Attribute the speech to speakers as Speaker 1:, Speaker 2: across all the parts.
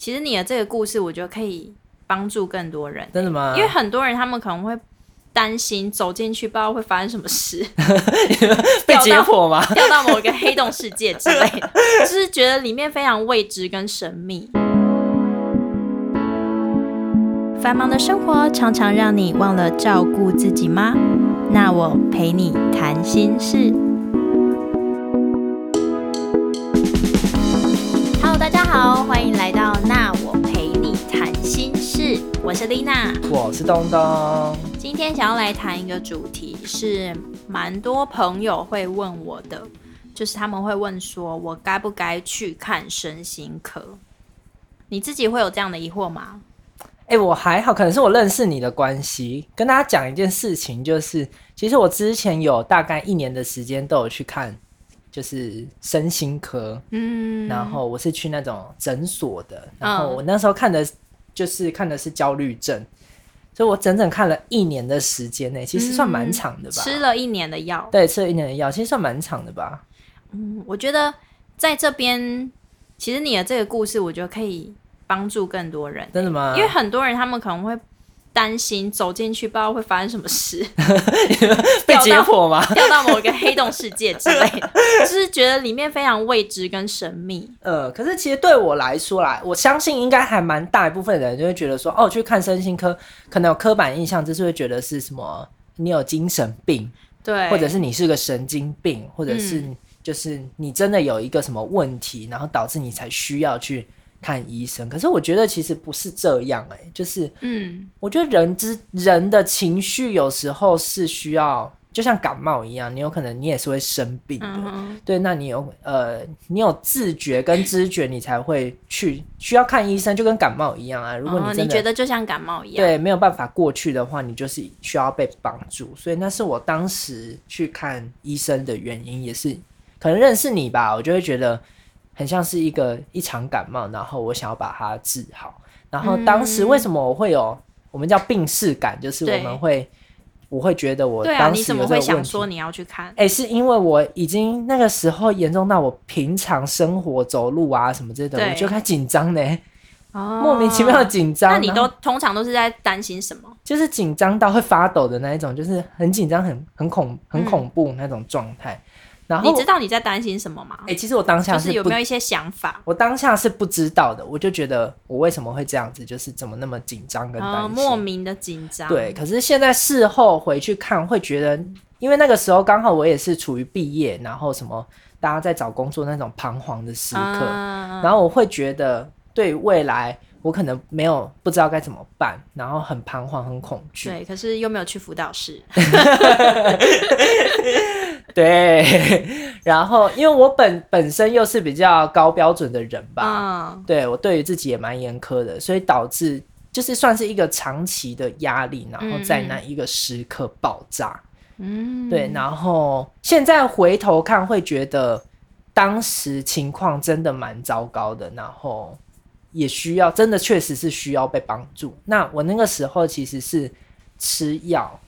Speaker 1: 其实你的这个故事，我觉得可以帮助更多人。
Speaker 2: 真的吗？
Speaker 1: 因为很多人他们可能会担心走进去不知道会发生什么事，
Speaker 2: 被解剖吗？
Speaker 1: 掉到某一个黑洞世界之类的，就是觉得里面非常未知跟神秘。繁忙的生活常常让你忘了照顾自己吗？那我陪你谈心事。我是丽娜，
Speaker 2: 我是东东。
Speaker 1: 今天想要来谈一个主题，是蛮多朋友会问我的，就是他们会问说，我该不该去看身心科？你自己会有这样的疑惑吗？
Speaker 2: 哎，我还好，可能是我认识你的关系。跟大家讲一件事情，就是其实我之前有大概一年的时间都有去看，就是身心科。嗯，然后我是去那种诊所的，然后我那时候看的，就是看的是焦虑症，所以我整整看了一年的时间内，其实算蛮长的吧。
Speaker 1: 吃了一年的药，
Speaker 2: 对，吃了一年的药，其实算蛮长的吧。
Speaker 1: 嗯，我觉得在这边，其实你的这个故事，我觉得可以。帮助更多人，
Speaker 2: 真的吗？
Speaker 1: 因为很多人他们可能会担心走进去不知道会发生什么事，
Speaker 2: 被解剖吗？
Speaker 1: 掉到某一个黑洞世界之类的，就是觉得里面非常未知跟神秘。
Speaker 2: 呃，可是其实对我来说啦，我相信应该还蛮大一部分人就会觉得说，哦，去看身心科，可能有刻板印象，就是会觉得是什么你有精神病，
Speaker 1: 对，
Speaker 2: 或者是你是个神经病，或者是就是你真的有一个什么问题，然后导致你才需要去。看医生，可是我觉得其实不是这样哎，就是，嗯，我觉得人之人的情绪有时候是需要，就像感冒一样，你有可能你也是会生病的，对，那你有呃，你有自觉跟知觉，你才会去需要看医生，就跟感冒一样啊。如果你
Speaker 1: 你觉得就像感冒一样，
Speaker 2: 对，没有办法过去的话，你就是需要被帮助，所以那是我当时去看医生的原因，也是可能认识你吧，我就会觉得。很像是一个一场感冒，然后我想要把它治好。然后当时为什么我会有我们叫病逝感，就是我们会我会觉得我当时
Speaker 1: 有这个想说你要去看？
Speaker 2: 哎，是因为我已经那个时候严重到我平常生活走路啊什么之类的，我就开始紧张呢。哦，莫名其妙的紧张。
Speaker 1: 那你都通常都是在担心什么？
Speaker 2: 就是紧张到会发抖的那一种，就是很紧张、很很恐、很恐怖那种状态。
Speaker 1: 你知道你在担心什么吗？
Speaker 2: 哎，其实我当下
Speaker 1: 是有没有一些想法？
Speaker 2: 我当下是不知道的，我就觉得我为什么会这样子，就是怎么那么紧张跟担心，
Speaker 1: 莫名的紧张。
Speaker 2: 对，可是现在事后回去看，会觉得，因为那个时候刚好我也是处于毕业，然后什么大家在找工作那种彷徨的时刻，然后我会觉得对未来我可能没有不知道该怎么办，然后很彷徨很恐惧。
Speaker 1: 对，可是又没有去辅导室。
Speaker 2: 对，然后因为我本本身又是比较高标准的人吧，对我对于自己也蛮严苛的，所以导致就是算是一个长期的压力，然后在那一个时刻爆炸。嗯，对，然后现在回头看会觉得当时情况真的蛮糟糕的，然后也需要真的确实是需要被帮助。那我那个时候其实是吃药。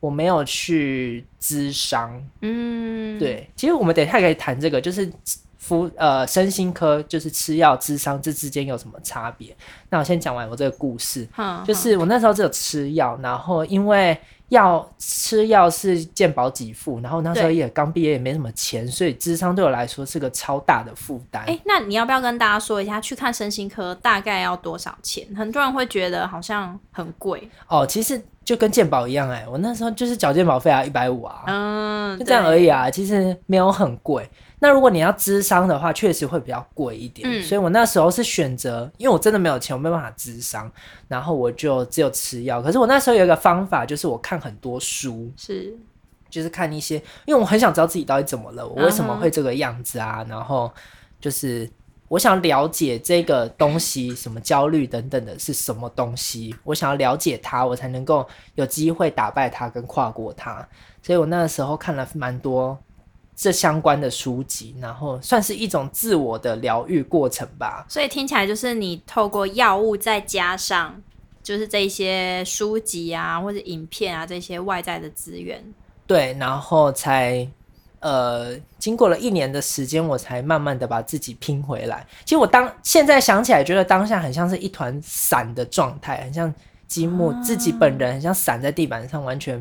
Speaker 2: 我没有去咨商，嗯，对，其实我们等一下可以谈这个，就是服呃身心科，就是吃药咨商这之间有什么差别？那我先讲完我这个故事，就是我那时候只有吃药，然后因为药吃药是健保给付，然后那时候也刚毕业，也没什么钱，所以智商对我来说是个超大的负担。
Speaker 1: 哎，那你要不要跟大家说一下，去看身心科大概要多少钱？很多人会觉得好像很贵
Speaker 2: 哦，其实。就跟健保一样哎，我那时候就是缴健保费啊，一百五啊，嗯，就这样而已啊，其实没有很贵。那如果你要咨商的话，确实会比较贵一点。所以我那时候是选择，因为我真的没有钱，我没办法咨商，然后我就只有吃药。可是我那时候有一个方法，就是我看很多书，
Speaker 1: 是，
Speaker 2: 就是看一些，因为我很想知道自己到底怎么了，我为什么会这个样子啊？然后就是。我想了解这个东西，什么焦虑等等的是什么东西？我想要了解它，我才能够有机会打败它跟跨过它。所以我那个时候看了蛮多这相关的书籍，然后算是一种自我的疗愈过程吧。
Speaker 1: 所以听起来就是你透过药物，再加上就是这些书籍啊，或者影片啊这些外在的资源，
Speaker 2: 对，然后才。呃，经过了一年的时间，我才慢慢的把自己拼回来。其实我当现在想起来，觉得当下很像是一团散的状态，很像积木，自己本人很像散在地板上，完全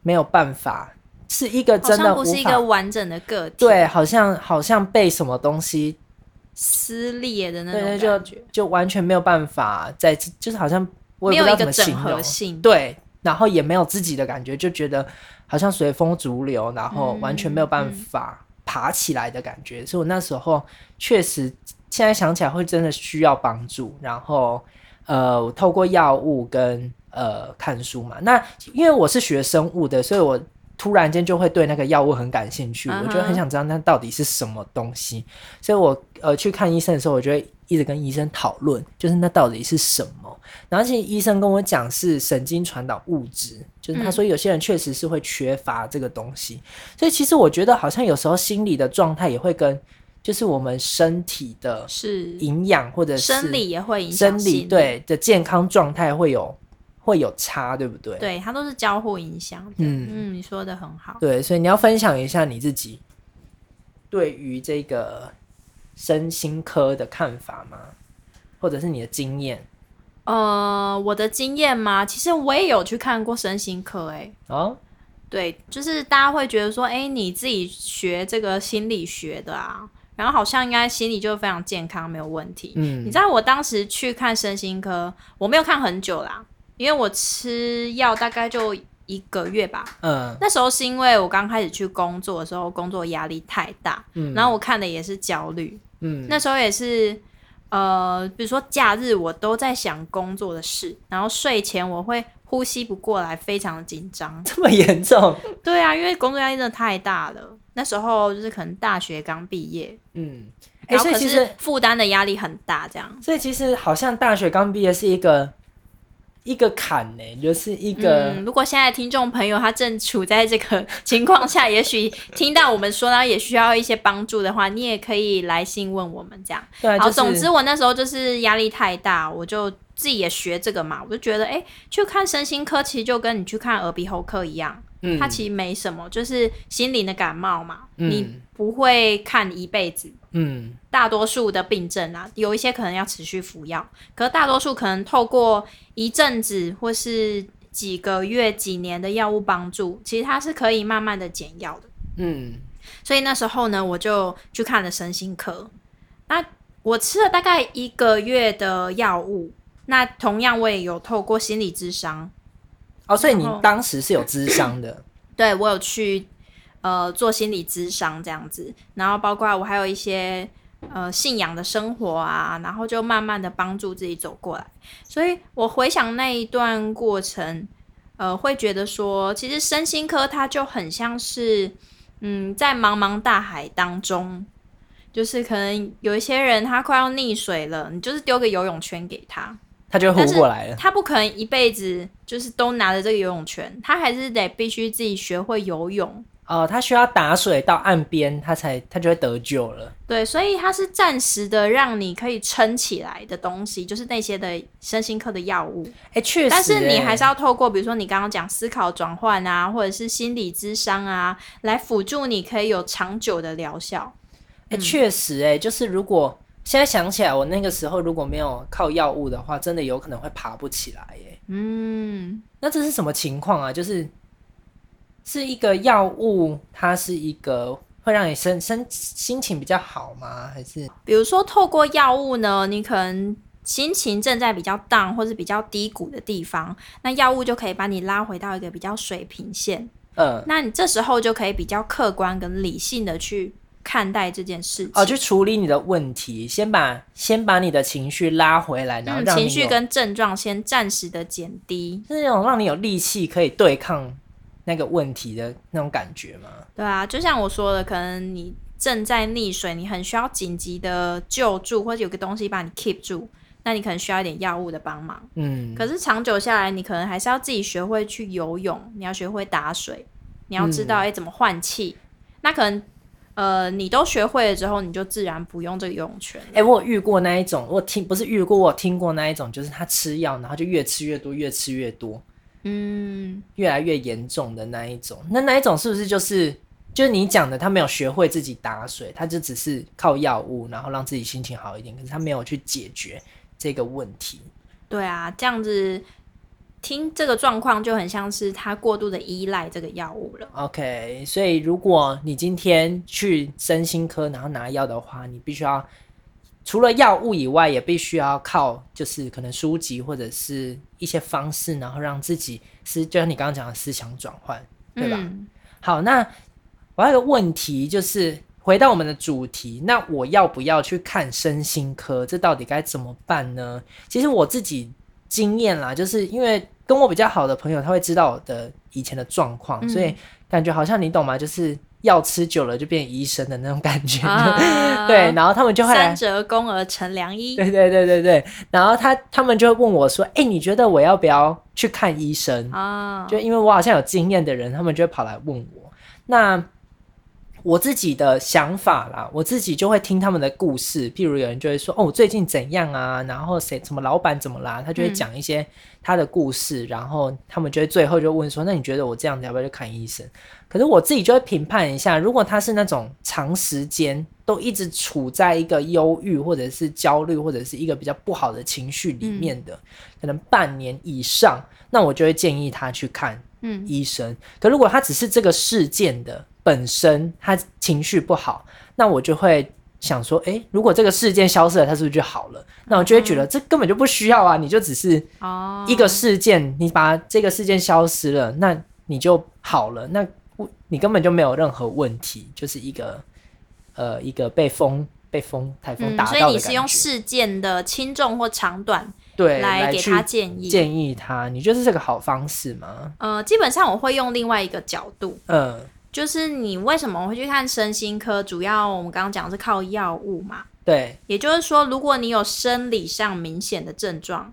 Speaker 2: 没有办法，是一个真的
Speaker 1: 不是一个完整的个体。
Speaker 2: 对，好像好像被什么东西
Speaker 1: 撕裂的那种
Speaker 2: 感觉，就完全没有办法在，就是好像没
Speaker 1: 有一个整合性。
Speaker 2: 对。然后也没有自己的感觉，就觉得好像随风逐流，然后完全没有办法爬起来的感觉。所以我那时候确实，现在想起来会真的需要帮助。然后，呃，透过药物跟呃看书嘛。那因为我是学生物的，所以我突然间就会对那个药物很感兴趣。我觉得很想知道那到底是什么东西。所以我呃去看医生的时候，我就会一直跟医生讨论，就是那到底是什么。然后其实医生跟我讲是神经传导物质，就是他说有些人确实是会缺乏这个东西，所以其实我觉得好像有时候心理的状态也会跟就是我们身体的
Speaker 1: 是
Speaker 2: 营养或者
Speaker 1: 生理也会影响
Speaker 2: 生理对的健康状态会有会有差，对不对？
Speaker 1: 对，它都是交互影响。嗯嗯，你说的很好。
Speaker 2: 对，所以你要分享一下你自己对于这个身心科的看法吗？或者是你的经验？
Speaker 1: 呃，我的经验吗？其实我也有去看过身心科，哎，哦，对，就是大家会觉得说，哎，你自己学这个心理学的啊，然后好像应该心理就非常健康，没有问题。嗯，你知道我当时去看身心科，我没有看很久啦，因为我吃药大概就一个月吧。嗯，那时候是因为我刚开始去工作的时候，工作压力太大，嗯，然后我看的也是焦虑，嗯，那时候也是。呃，比如说假日我都在想工作的事，然后睡前我会呼吸不过来，非常的紧张。
Speaker 2: 这么严重？
Speaker 1: 对啊，因为工作压力真的太大了。那时候就是可能大学刚毕业，嗯，哎，所以其实负担的压力很大，这样。
Speaker 2: 所以其实好像大学刚毕业是一个。一个坎呢，就是一个。
Speaker 1: 如果现在听众朋友他正处在这个情况下，也许听到我们说呢，也需要一些帮助的话，你也可以来信问我们这样。
Speaker 2: 对，
Speaker 1: 好，总之我那时候就是压力太大，我就自己也学这个嘛，我就觉得，哎，去看身心科，其实就跟你去看耳鼻喉科一样。它其实没什么，就是心灵的感冒嘛，你不会看一辈子。嗯，大多数的病症啊，有一些可能要持续服药，可是大多数可能透过一阵子或是几个月、几年的药物帮助，其实它是可以慢慢的减药的。嗯，所以那时候呢，我就去看了身心科。那我吃了大概一个月的药物，那同样我也有透过心理咨商。
Speaker 2: 哦，所以你当时是有咨商的，
Speaker 1: 对我有去呃做心理咨商这样子，然后包括我还有一些呃信仰的生活啊，然后就慢慢的帮助自己走过来。所以我回想那一段过程，呃，会觉得说，其实身心科它就很像是嗯在茫茫大海当中，就是可能有一些人他快要溺水了，你就是丢个游泳圈给他。
Speaker 2: 他就活过来了。
Speaker 1: 他不可能一辈子就是都拿着这个游泳圈，他还是得必须自己学会游泳。
Speaker 2: 哦，他需要打水到岸边，他才他就会得救了。
Speaker 1: 对，所以它是暂时的，让你可以撑起来的东西，就是那些的身心科的药物。
Speaker 2: 哎，确实。
Speaker 1: 但是你还是要透过，比如说你刚刚讲思考转换啊，或者是心理智商啊，来辅助你可以有长久的疗效。
Speaker 2: 哎，确实，哎，就是如果。现在想起来，我那个时候如果没有靠药物的话，真的有可能会爬不起来耶。嗯，那这是什么情况啊？就是是一个药物，它是一个会让你身身心情比较好吗？还是
Speaker 1: 比如说透过药物呢？你可能心情正在比较 down 或是比较低谷的地方，那药物就可以把你拉回到一个比较水平线。嗯，那你这时候就可以比较客观跟理性的去。看待这件事情
Speaker 2: 哦，去处理你的问题，先把先把你的情绪拉回来，然后让
Speaker 1: 情绪跟症状先暂时的减低，
Speaker 2: 是那种让你有力气可以对抗那个问题的那种感觉吗？
Speaker 1: 对啊，就像我说的，可能你正在溺水，你很需要紧急的救助，或者有个东西把你 keep 住，那你可能需要一点药物的帮忙。嗯，可是长久下来，你可能还是要自己学会去游泳，你要学会打水，你要知道哎怎么换气，那可能。呃，你都学会了之后，你就自然不用这个游泳圈。
Speaker 2: 哎，我有遇过那一种，我听不是遇过，我听过那一种，就是他吃药，然后就越吃越多，越吃越多，嗯，越来越严重的那一种。那那一种是不是就是就是你讲的，他没有学会自己打水，他就只是靠药物，然后让自己心情好一点，可是他没有去解决这个问题。
Speaker 1: 对啊，这样子听这个状况就很像是他过度的依赖这个药物了。
Speaker 2: OK，所以如果你今天去身心科然后拿药的话，你必须要除了药物以外，也必须要靠就是可能书籍或者是一些方式，然后让自己是就像你刚刚讲的思想转换，对吧？好，那。我还有个问题，就是回到我们的主题，那我要不要去看身心科？这到底该怎么办呢？其实我自己经验啦，就是因为跟我比较好的朋友，他会知道我的以前的状况，所以感觉好像你懂吗？就是药吃久了就变医生的那种感觉。对，然后他们就会
Speaker 1: 三折肱而成良医。
Speaker 2: 对对对对对，然后他他们就会问我说：“哎，你觉得我要不要去看医生？”啊，就因为我好像有经验的人，他们就会跑来问我。那我自己的想法啦，我自己就会听他们的故事。譬如有人就会说：“哦，我最近怎样啊？”然后谁什么老板怎么啦？他就会讲一些他的故事。然后他们就会最后就问说：“那你觉得我这样子要不要去看医生？”可是我自己就会评判一下，如果他是那种长时间都一直处在一个忧郁或者是焦虑或者是一个比较不好的情绪里面的，可能半年以上，那我就会建议他去看医生。可如果他只是这个事件的，本身他情绪不好，那我就会想说，哎，如果这个事件消失了，他是不是就好了？那我就会觉得这根本就不需要啊，你就只是一个事件，你把这个事件消失了，那你就好了，那你根本就没有任何问题，就是一个呃一个被风被风台风打到的
Speaker 1: 所以你是用事件的轻重或长短
Speaker 2: 对
Speaker 1: 来给他建议
Speaker 2: 建议他，你觉得是个好方式吗？
Speaker 1: 呃，基本上我会用另外一个角度，嗯。就是你为什么会去看身心科？主要我们刚刚讲是靠药物嘛。
Speaker 2: 对，
Speaker 1: 也就是说，如果你有生理上明显的症状，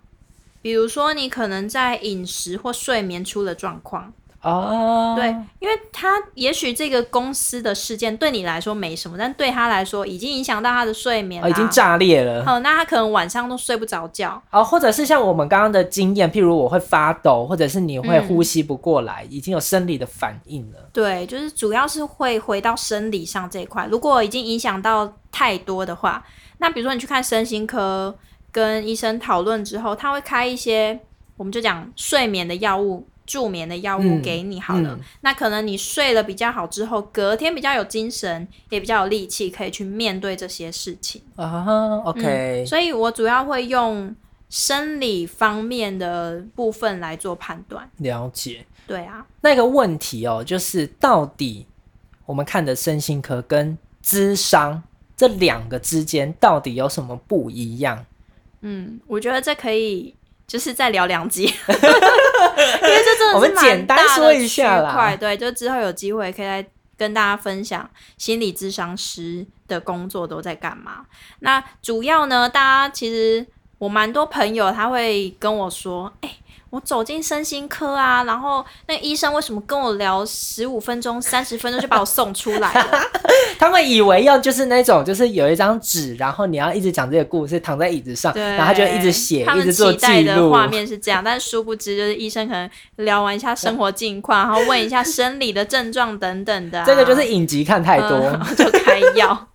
Speaker 1: 比如说你可能在饮食或睡眠出了状况。哦，对，因为他也许这个公司的事件对你来说没什么，但对他来说已经影响到他的睡眠，
Speaker 2: 已经炸裂了。
Speaker 1: 好，那他可能晚上都睡不着觉。
Speaker 2: 哦，或者是像我们刚刚的经验，譬如我会发抖，或者是你会呼吸不过来，已经有生理的反应了。
Speaker 1: 对，就是主要是会回到生理上这一块。如果已经影响到太多的话，那比如说你去看身心科，跟医生讨论之后，他会开一些，我们就讲睡眠的药物。助眠的药物给你好了，那可能你睡了比较好之后，隔天比较有精神，也比较有力气，可以去面对这些事情
Speaker 2: 啊。OK，
Speaker 1: 所以我主要会用生理方面的部分来做判断。
Speaker 2: 了解，
Speaker 1: 对啊。
Speaker 2: 那个问题哦，就是到底我们看的身心科跟智商这两个之间到底有什么不一样？
Speaker 1: 嗯，我觉得这可以。就是再聊两集，因为这真的是蛮大的区块。对，就之后有机会可以来跟大家分享心理智商师的工作都在干嘛。那主要呢，大家其实我蛮多朋友他会跟我说，哎。我走进身心科啊，然后那医生为什么跟我聊十五分钟、三十分钟就把我送出来了？
Speaker 2: 他们以为要就是那种，就是有一张纸，然后你要一直讲这个故事，躺在椅子上，然后他就一直写，一直做记
Speaker 1: 录。画面是这样，但殊不知就是医生可能聊完一下生活近况，然后问一下生理的症状等等的。
Speaker 2: 这个就是影集看太多
Speaker 1: 就开药。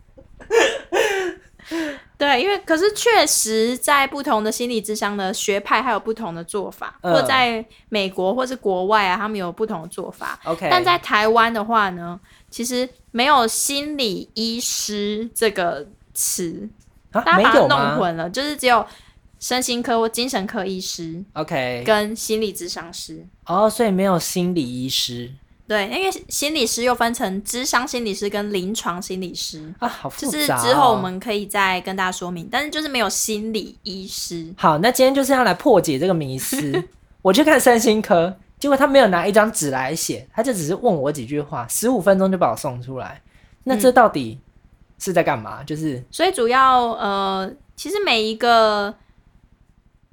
Speaker 1: 对，因为可是确实在不同的心理智商的学派还有不同的做法，或在美国或是国外啊，他们有不同的做法。
Speaker 2: OK，
Speaker 1: 但在台湾的话呢，其实没有心理医师这个词，大家把它弄混了，就是只有身心科或精神科医师。
Speaker 2: OK，
Speaker 1: 跟心理智商师。
Speaker 2: 哦，所以没有心理医师。
Speaker 1: 对，因为心理师又分成智商心理师跟临床心理师
Speaker 2: 啊，好复
Speaker 1: 杂。就是之后我们可以再跟大家说明，但是就是没有心理医师。
Speaker 2: 好，那今天就是要来破解这个迷思。我去看身心科，结果他没有拿一张纸来写，他就只是问我几句话，十五分钟就把我送出来。那这到底是在干嘛？就是
Speaker 1: 所以主要呃，其实每一个。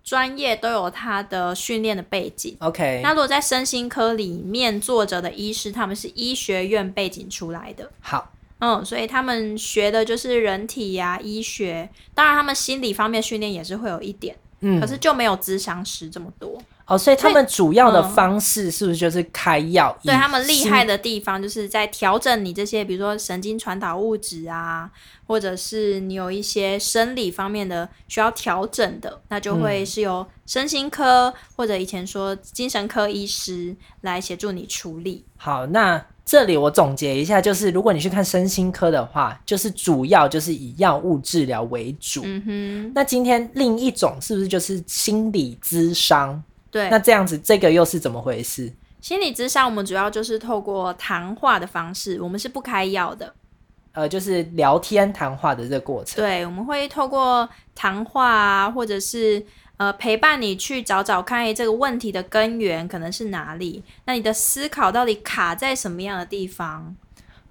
Speaker 1: 专业都有他的训练的背景。
Speaker 2: OK，
Speaker 1: 那如果在身心科里面坐着的医师，他们是医学院背景出来的。
Speaker 2: 好，
Speaker 1: 嗯，所以他们学的就是人体呀医学，当然他们心理方面训练也是会有一点，嗯，可是就没有咨商师这么多。
Speaker 2: 哦，所以他们主要的方式是不是就是开药？
Speaker 1: 对他们厉害的地方，就是在调整你这些，比如说神经传导物质啊，或者是你有一些生理方面的需要调整的，那就会是由身心科或者以前说精神科医师来协助你处理。
Speaker 2: 好，那这里我总结一下，就是如果你去看身心科的话，就是主要就是以药物治疗为主。嗯哼，那今天另一种是不是就是心理咨商？
Speaker 1: 对，
Speaker 2: 那这样子，这个又是怎么回事？
Speaker 1: 心理咨商，我们主要就是透过谈话的方式，我们是不开药的，
Speaker 2: 呃，就是聊天谈话的这个过程。
Speaker 1: 对，我们会透过谈话啊，或者是呃陪伴你去找找看，这个问题的根源可能是哪里？那你的思考到底卡在什么样的地方？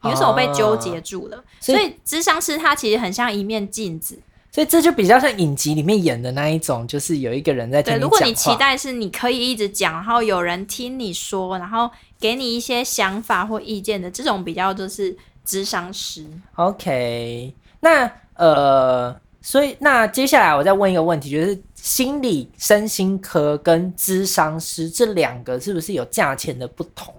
Speaker 1: 你为什么被纠结住了？所以，智商师他其实很像一面镜子。
Speaker 2: 所以这就比较像影集里面演的那一种，就是有一个人在听
Speaker 1: 对，如果你期待是你可以一直讲，然后有人听你说，然后给你一些想法或意见的这种，比较就是智商师。
Speaker 2: OK，那呃，所以那接下来我再问一个问题，就是心理身心科跟智商师这两个是不是有价钱的不同？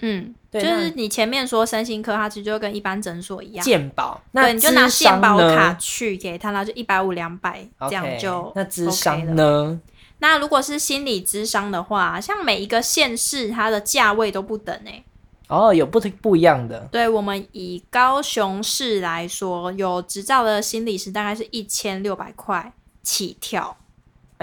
Speaker 1: 嗯，就是你前面说身心科，它其实就跟一般诊所一样，
Speaker 2: 健保，
Speaker 1: 那，你就拿健保卡去给他，然后就一百五两百这样就
Speaker 2: 那智商呢？
Speaker 1: 那如果是心理智商的话，像每一个县市它的价位都不等哎。
Speaker 2: 哦，有不不一样的。
Speaker 1: 对我们以高雄市来说，有执照的心理师大概是一千六百块起跳。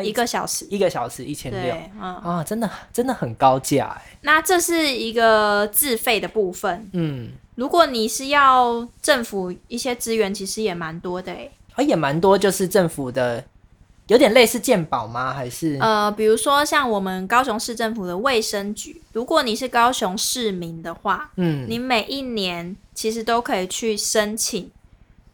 Speaker 1: 一个小时，
Speaker 2: 一个小时一千六，啊，真的真的很高价哎。
Speaker 1: 那这是一个自费的部分，嗯，如果你是要政府一些资源，其实也蛮多的哎，
Speaker 2: 啊，也蛮多，就是政府的，有点类似鉴宝吗？还是
Speaker 1: 呃，比如说像我们高雄市政府的卫生局，如果你是高雄市民的话，嗯，你每一年其实都可以去申请。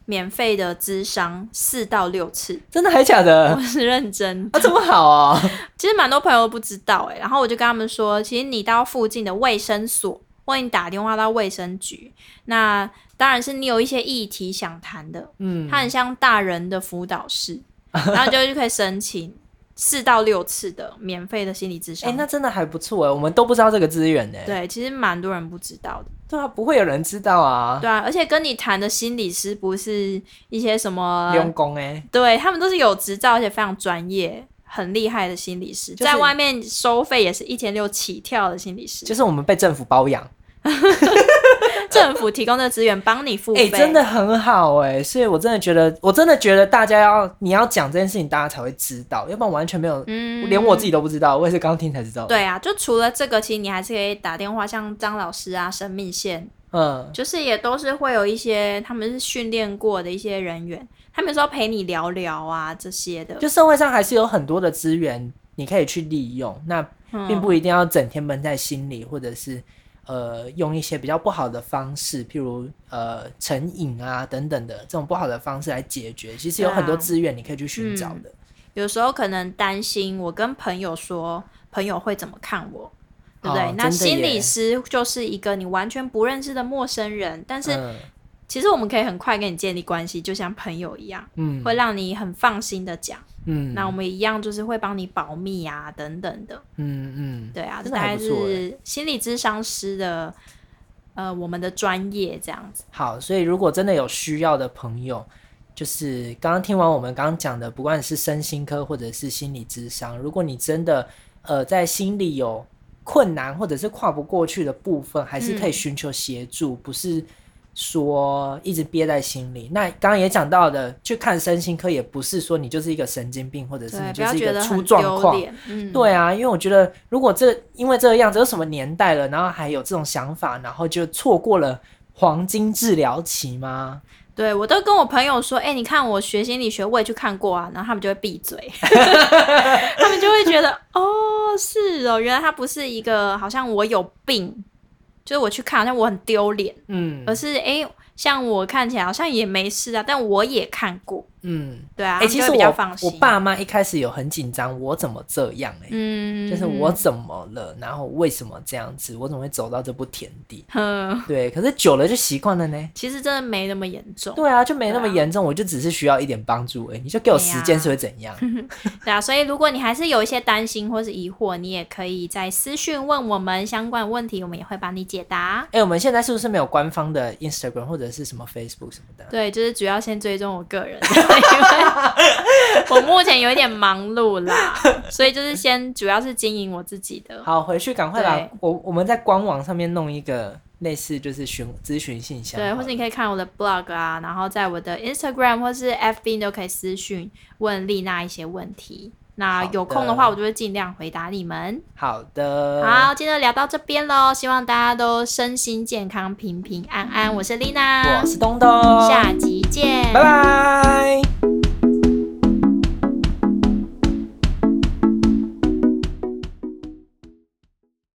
Speaker 1: 免费的咨商四到六次，
Speaker 2: 真的还假的？
Speaker 1: 我是认真
Speaker 2: 啊，这么好啊！
Speaker 1: 其实蛮多朋友都不知道哎，然后我就跟他们说，其实你到附近的卫生所，或你打电话到卫生局，那当然是你有一些议题想谈的，嗯，它很像大人的辅导室，然后就就可以申请。四到六次的免费的心理咨询，
Speaker 2: 哎，那真的还不错哎，我们都不知道这个资源呢。
Speaker 1: 对，其实蛮多人不知道的。
Speaker 2: 对啊，不会有人知道啊。
Speaker 1: 对啊，而且跟你谈的心理师不是一些什么
Speaker 2: 用工哎，
Speaker 1: 对他们都是有执照而且非常专业、很厉害的心理师，在外面收费也是一千六起跳的心理师，
Speaker 2: 就是我们被政府包养。
Speaker 1: 政府提供的资源帮你付费，
Speaker 2: 真的很好哎，所以我真的觉得，我真的觉得大家要你要讲这件事情，大家才会知道，要不然完全没有，嗯，连我自己都不知道，我也是刚听才知道。
Speaker 1: 对啊，就除了这个，其实你还是可以打电话，像张老师啊、生命线，嗯，就是也都是会有一些他们是训练过的一些人员，他们说陪你聊聊啊这些的，
Speaker 2: 就社会上还是有很多的资源你可以去利用，那并不一定要整天闷在心里，或者是。呃，用一些比较不好的方式，譬如呃成瘾啊等等的这种不好的方式来解决，其实有很多资源你可以去寻找的。
Speaker 1: 有时候可能担心，我跟朋友说，朋友会怎么看我，对不对？那心理师就是一个你完全不认识的陌生人，但是其实我们可以很快跟你建立关系，就像朋友一样，嗯，会让你很放心的讲。嗯，那我们一样就是会帮你保密啊，等等的。嗯嗯，对啊，这大概是心理咨商师的呃我们的专业这样子。
Speaker 2: 好，所以如果真的有需要的朋友，就是刚刚听完我们刚刚讲的，不管是身心科或者是心理咨商，如果你真的呃在心里有困难或者是跨不过去的部分，还是可以寻求协助，不是。说一直憋在心里，那刚刚也讲到的，去看身心科也不是说你就是一个神经病，或者是你就是一个出状况。对啊，因为我觉得如果这因为这个样子，有什么年代了，然后还有这种想法，然后就错过了黄金治疗期吗？
Speaker 1: 对，我都跟我朋友说，哎，你看我学心理学，我也去看过啊，然后他们就会闭嘴，他们就会觉得，哦，是哦，原来他不是一个，好像我有病。就是我去看，好像我很丢脸，嗯，而是哎，像我看起来好像也没事啊，但我也看过，嗯，对啊。
Speaker 2: 哎，其实我我爸妈一开始有很紧张，我怎么这样？哎，嗯，就是我怎么了？然后为什么这样子？我怎么会走到这步田地？嗯，对。可是久了就习惯了呢。
Speaker 1: 其实真的没那么严重。
Speaker 2: 对啊，就没那么严重。我就只是需要一点帮助。哎，你就给我时间是会怎样？
Speaker 1: 对啊，所以如果你还是有一些担心或是疑惑，你也可以在私讯问我们相关问题，我们也会帮你解答。
Speaker 2: 哎，我们现在是不是没有官方的 Instagram 或者是什么 Facebook 什么的？
Speaker 1: 对，就是主要先追踪我个人。因 为我目前有一点忙碌啦，所以就是先主要是经营我自己的。
Speaker 2: 好，回去赶快把我我们在官网上面弄一个类似就是询咨询信箱，
Speaker 1: 对，或者你可以看我的 blog 啊，然后在我的 Instagram 或是 FB 都可以私讯问丽娜一些问题。那有空的话，我就会尽量回答你们。
Speaker 2: 好的，
Speaker 1: 好，今天聊到这边喽，希望大家都身心健康、平平安安。我是丽娜，
Speaker 2: 我是东东，
Speaker 1: 下集见，
Speaker 2: 拜拜。